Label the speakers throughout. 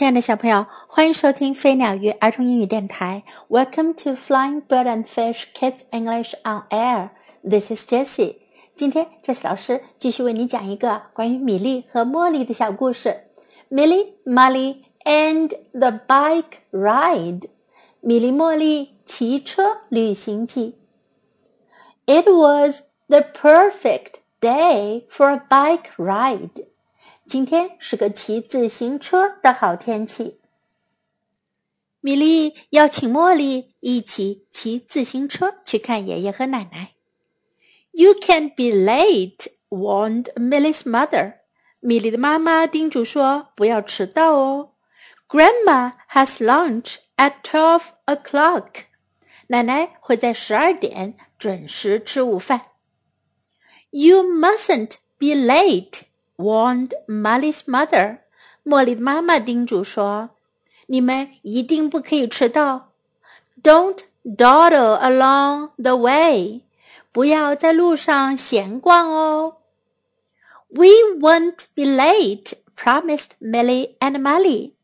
Speaker 1: 亲爱的小朋友，欢迎收听飞鸟鱼儿童英语电台。Welcome to Flying Bird and Fish Kids English on Air. This is Jessie. 今天，Jessie 老师继续为你讲一个关于米莉和茉莉的小故事。Milly, Molly and the Bike Ride. 米莉茉莉骑车旅行记。It was the perfect day for a bike ride. 今天是个骑自行车的好天气。米莉邀请茉莉一起骑自行车去看爷爷和奶奶。You can't be late, warned Millie's mother. 米莉的妈妈叮嘱说：“不要迟到哦。” Grandma has lunch at twelve o'clock. 奶奶会在十二点准时吃午饭。You mustn't be late warned Molly's mother, mother。茉莉的妈妈叮嘱说：“你们一定不可以迟到。Don't dawdle along the way。不要在路上闲逛哦。”We won't be late, promised Milly and Molly。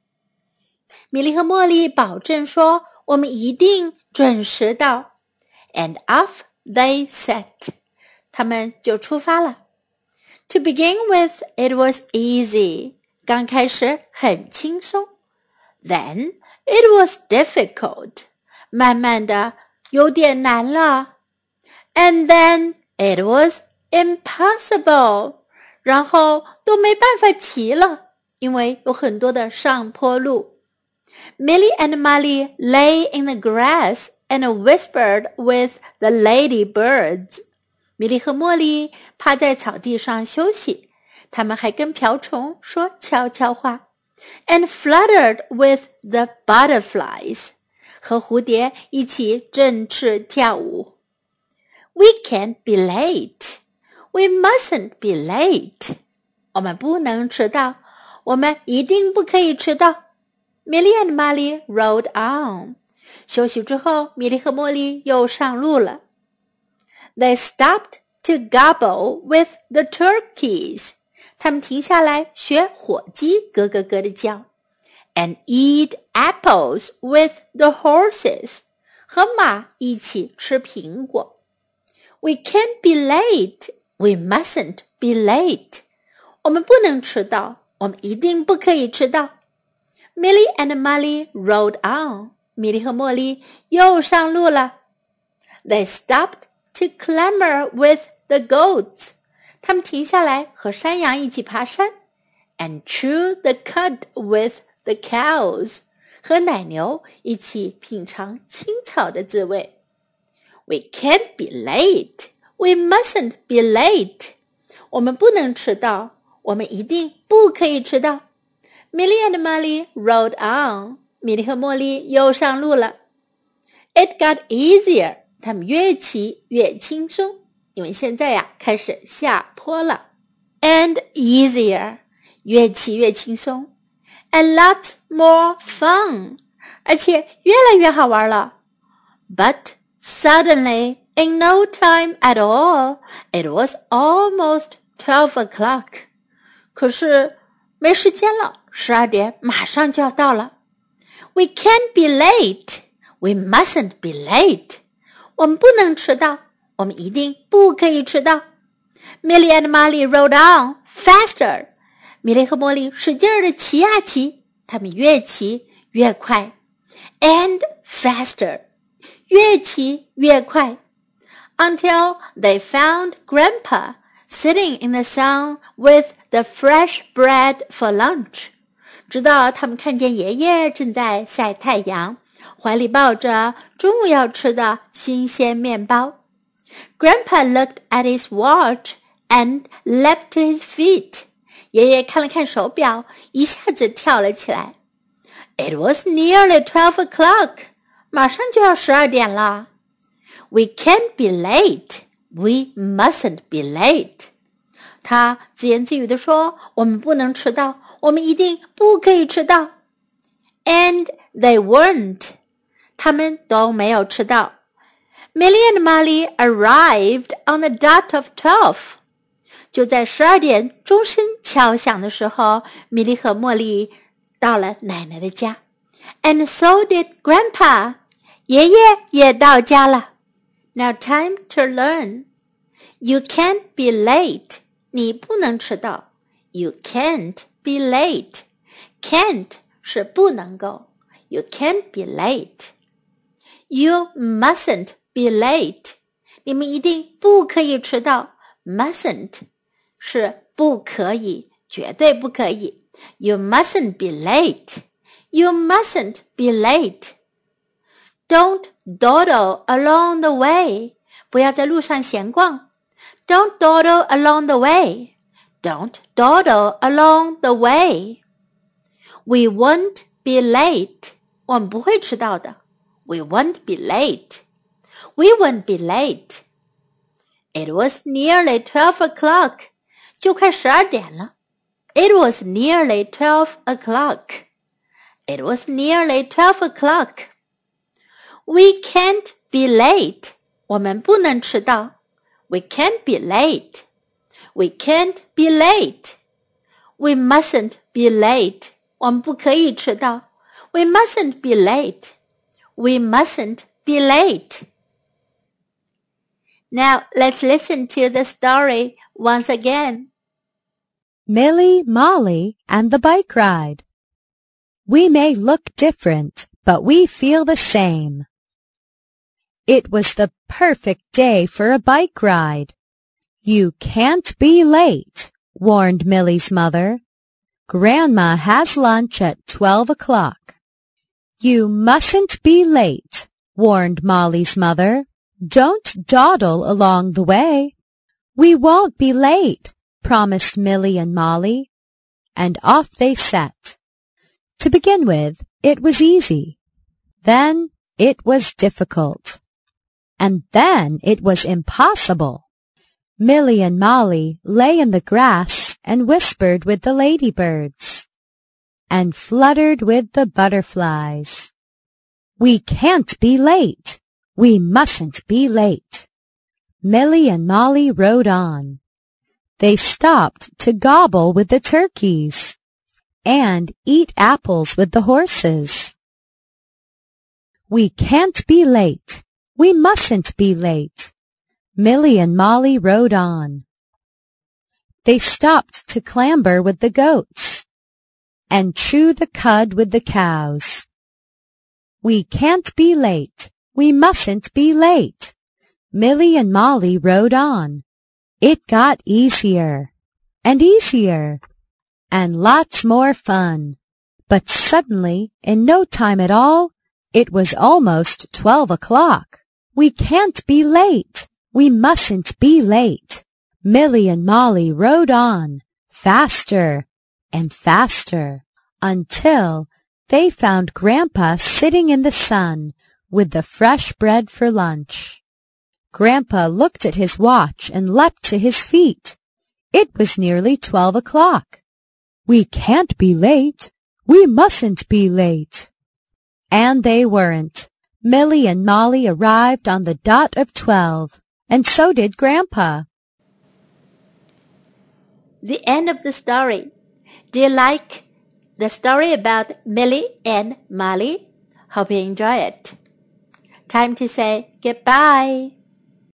Speaker 1: 米莉和茉莉保证说：“我们一定准时到。”And off they set。他们就出发了。to begin with, it was easy. 刚开始很轻松。Then it was difficult. 慢慢的有点难了。And then it was impossible. 然后都没办法骑了，因为有很多的上坡路。Milly and Molly lay in the grass and whispered with the lady birds. 米莉和茉莉趴在草地上休息，他们还跟瓢虫说悄悄话，and fluttered with the butterflies，和蝴蝶一起振翅跳舞。We can't be late. We mustn't be late. 我们不能迟到，我们一定不可以迟到。Millie and Molly rode on. 休息之后，米莉和茉莉又上路了。They stopped to gobble with the turkeys. 他们停下来学火鸡咯咯咯的叫。And eat apples with the horses. 和马一起吃苹果。We can't be late. We mustn't be late. 我们不能迟到，我们一定不可以迟到。Milly and Molly rode on. 米莉和茉莉又上路了。They stopped to clamber with the goats. 他们停下来和山羊一起爬山，and chew the cud with the cows，和奶牛一起品尝青草的滋味。We can't be late. We mustn't be late. 我们不能迟到，我们一定不可以迟到。Milly and Molly rode on. 米莉和茉莉又上路了。It got easier. 他们越骑越轻松，因为现在呀开始下坡了，and easier，越骑越轻松，and lots more fun，而且越来越好玩了。But suddenly, in no time at all, it was almost twelve o'clock。可是没时间了，十二点马上就要到了。We can't be late. We mustn't be late. 我们不能迟到，我们一定不可以迟到。Millie and Molly rode on faster。米莉和茉莉使劲儿的骑啊骑，他们越骑越快，and faster，越骑越快，until they found Grandpa sitting in the sun with the fresh bread for lunch。直到他们看见爷爷正在晒太阳。怀里抱着中午要吃的新鲜面包。Grandpa looked at his watch and leapt to his feet。爷爷看了看手表，一下子跳了起来。It was nearly twelve o'clock。马上就要十二点了。We can't be late. We mustn't be late。他自言自语地说：“我们不能迟到，我们一定不可以迟到。” And they weren't. 他们都没有迟到。Milly and Molly arrived on the dot of twelve。就在十二点钟声敲响的时候，米莉和茉莉到了奶奶的家。And so did Grandpa。爷爷也到家了。Now time to learn. You can't be late. 你不能迟到。You can't be late. Can't 是不能够。You can't be late. You mustn't be late. 你们一定不可以迟到。Mustn't 是不可以，绝对不可以。You mustn't be late. You mustn't be late. Don't dawdle along the way. 不要在路上闲逛。Don't dawdle along the way. Don't dawdle along the way. We won't be late. 我们不会迟到的。 We won't be late. We won't be late. It was nearly twelve o'clock. 就快十二点了。It was nearly twelve o'clock. It was nearly twelve o'clock. We can't be late. 我们不能迟到。We can't be late. We can't be late. We mustn't be late. 我们不可以迟到。We mustn't be late. We mustn't be late. Now let's listen to the story once again.
Speaker 2: Milly, Molly, and the bike ride. We may look different, but we feel the same. It was the perfect day for a bike ride. You can't be late, warned Milly's mother. Grandma has lunch at twelve o'clock. You mustn't be late, warned Molly's mother. Don't dawdle along the way. We won't be late, promised Milly and Molly. And off they set. To begin with, it was easy. Then it was difficult. And then it was impossible. Milly and Molly lay in the grass and whispered with the ladybirds and fluttered with the butterflies. We can't be late. We mustn't be late. Milly and Molly rode on. They stopped to gobble with the turkeys and eat apples with the horses. We can't be late. We mustn't be late. Milly and Molly rode on. They stopped to clamber with the goats and chew the cud with the cows. We can't be late. We mustn't be late. Milly and Molly rode on. It got easier and easier and lots more fun. But suddenly, in no time at all, it was almost twelve o'clock. We can't be late. We mustn't be late. Milly and Molly rode on, faster and faster, until they found Grandpa sitting in the sun with the fresh bread for lunch. Grandpa looked at his watch and leapt to his feet. It was nearly twelve o'clock. We can't be late. We mustn't be late. And they weren't. Milly and Molly arrived on the dot of twelve, and so did Grandpa.
Speaker 1: The end of the story. Do you like the story about Milly and Molly? Hope you enjoy it. Time to say goodbye.